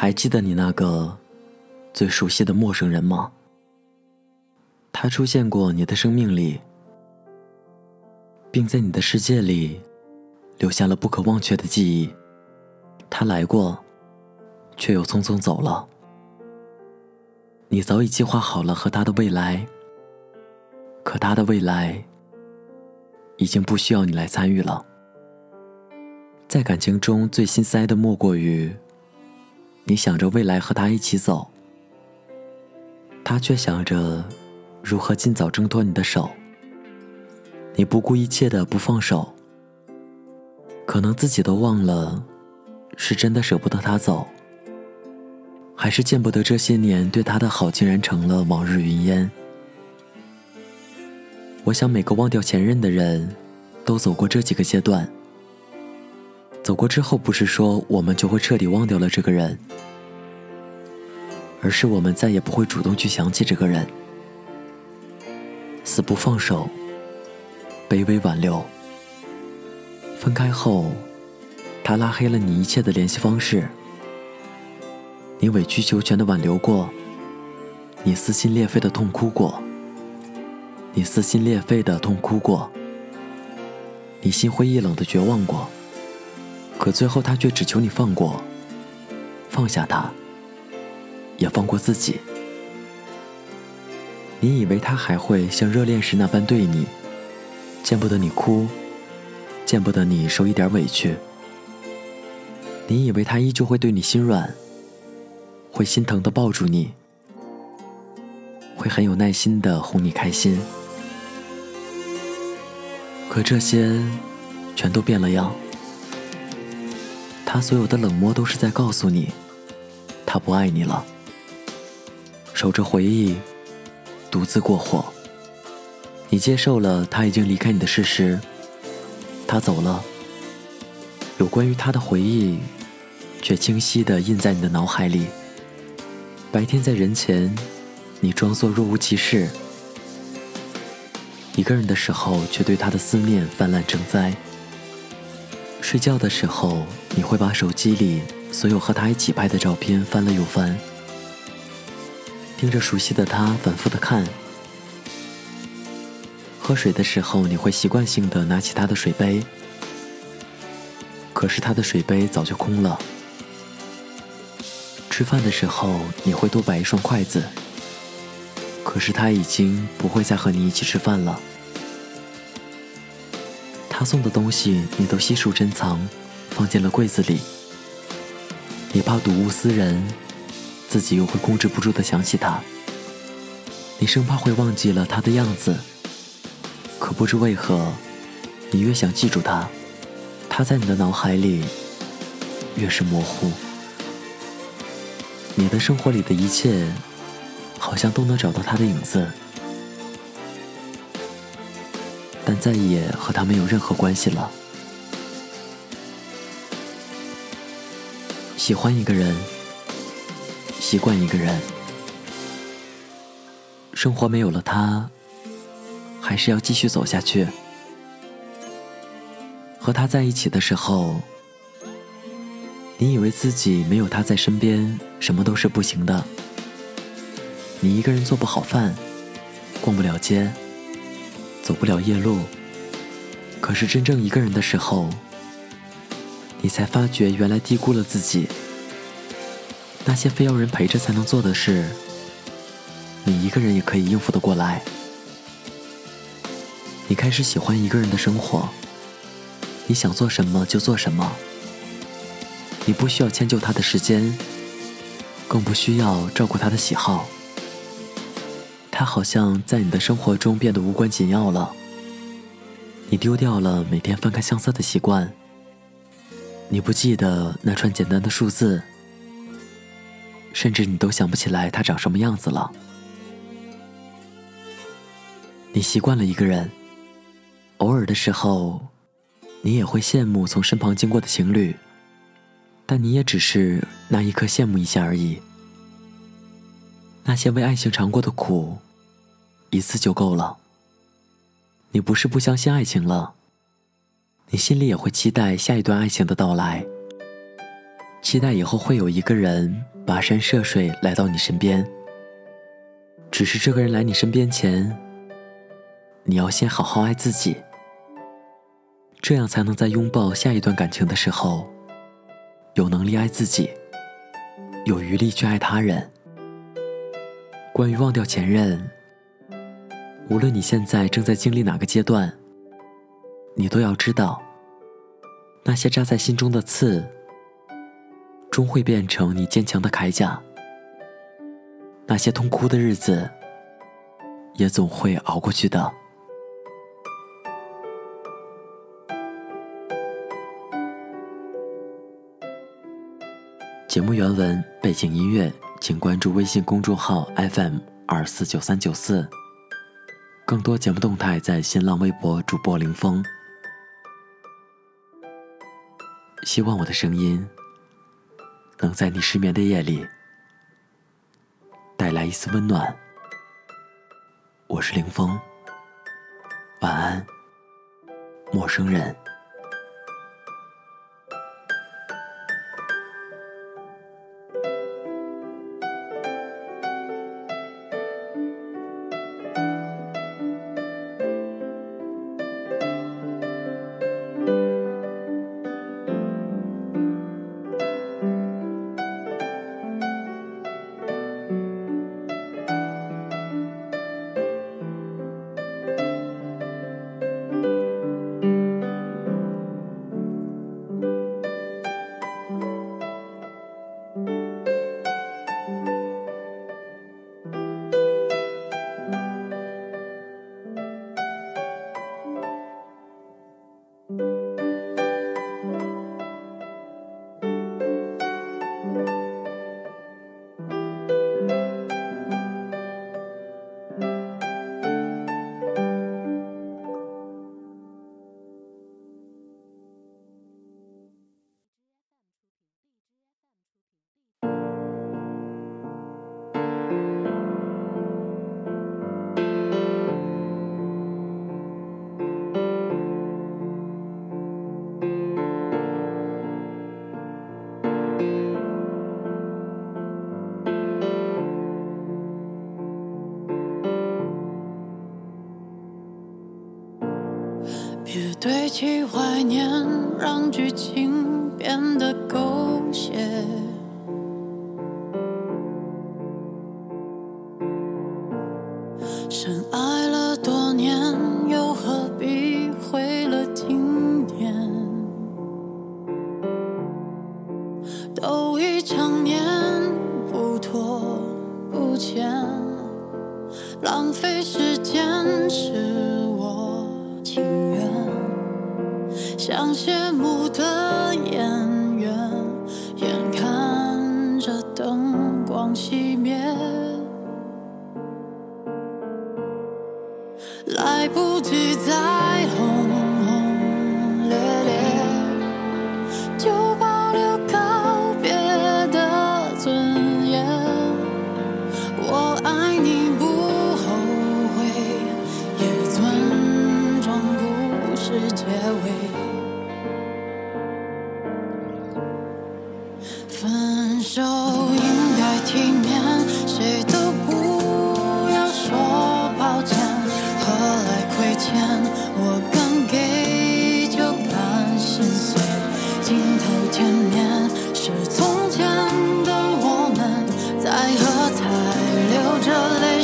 还记得你那个最熟悉的陌生人吗？他出现过你的生命里，并在你的世界里留下了不可忘却的记忆。他来过，却又匆匆走了。你早已计划好了和他的未来，可他的未来已经不需要你来参与了。在感情中最心塞的莫过于。你想着未来和他一起走，他却想着如何尽早挣脱你的手。你不顾一切的不放手，可能自己都忘了，是真的舍不得他走，还是见不得这些年对他的好竟然成了往日云烟。我想每个忘掉前任的人，都走过这几个阶段。走过之后，不是说我们就会彻底忘掉了这个人，而是我们再也不会主动去想起这个人。死不放手，卑微挽留。分开后，他拉黑了你一切的联系方式。你委曲求全的挽留过，你撕心裂肺的痛哭过，你撕心裂肺的痛哭过，你心灰意冷的绝望过。可最后，他却只求你放过，放下他，也放过自己。你以为他还会像热恋时那般对你，见不得你哭，见不得你受一点委屈。你以为他依旧会对你心软，会心疼的抱住你，会很有耐心的哄你开心。可这些，全都变了样。他所有的冷漠都是在告诉你，他不爱你了。守着回忆，独自过活。你接受了他已经离开你的事实，他走了。有关于他的回忆，却清晰地印在你的脑海里。白天在人前，你装作若无其事；一个人的时候，却对他的思念泛滥成灾。睡觉的时候，你会把手机里所有和他一起拍的照片翻了又翻，盯着熟悉的他反复的看。喝水的时候，你会习惯性的拿起他的水杯，可是他的水杯早就空了。吃饭的时候，你会多摆一双筷子，可是他已经不会再和你一起吃饭了。他送的东西，你都悉数珍藏，放进了柜子里。你怕睹物思人，自己又会控制不住的想起他。你生怕会忘记了他的样子，可不知为何，你越想记住他，他在你的脑海里越是模糊。你的生活里的一切，好像都能找到他的影子。但再也和他没有任何关系了。喜欢一个人，习惯一个人，生活没有了他，还是要继续走下去。和他在一起的时候，你以为自己没有他在身边，什么都是不行的。你一个人做不好饭，逛不了街。走不了夜路，可是真正一个人的时候，你才发觉原来低估了自己。那些非要人陪着才能做的事，你一个人也可以应付得过来。你开始喜欢一个人的生活，你想做什么就做什么，你不需要迁就他的时间，更不需要照顾他的喜好。他好像在你的生活中变得无关紧要了。你丢掉了每天翻开相册的习惯，你不记得那串简单的数字，甚至你都想不起来他长什么样子了。你习惯了一个人，偶尔的时候，你也会羡慕从身旁经过的情侣，但你也只是那一刻羡慕一下而已。那些为爱情尝过的苦。一次就够了。你不是不相信爱情了，你心里也会期待下一段爱情的到来。期待以后会有一个人跋山涉水来到你身边。只是这个人来你身边前，你要先好好爱自己，这样才能在拥抱下一段感情的时候，有能力爱自己，有余力去爱他人。关于忘掉前任，无论你现在正在经历哪个阶段，你都要知道，那些扎在心中的刺，终会变成你坚强的铠甲。那些痛哭的日子，也总会熬过去的。节目原文、背景音乐，请关注微信公众号 FM 二四九三九四。更多节目动态在新浪微博主播林峰。希望我的声音能在你失眠的夜里。带来一丝温暖。我是林峰，晚安，陌生人。别堆砌怀念，让剧情变得狗血。深爱头见面是从前的我们，在喝彩，流着泪，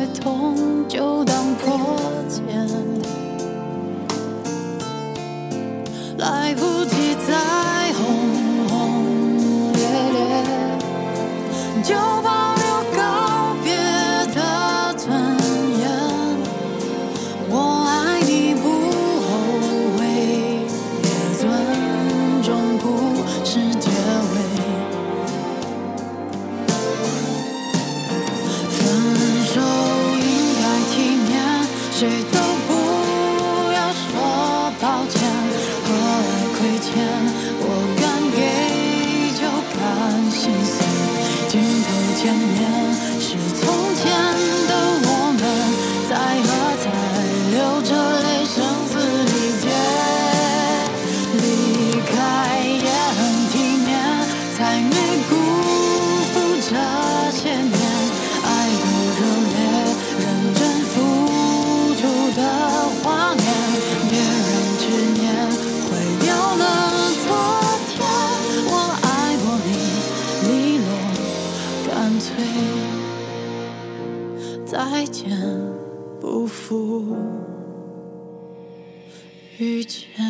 越痛就当破茧来不及再轰轰烈烈就保留告别的尊严。我爱你不后悔也尊重故事遇见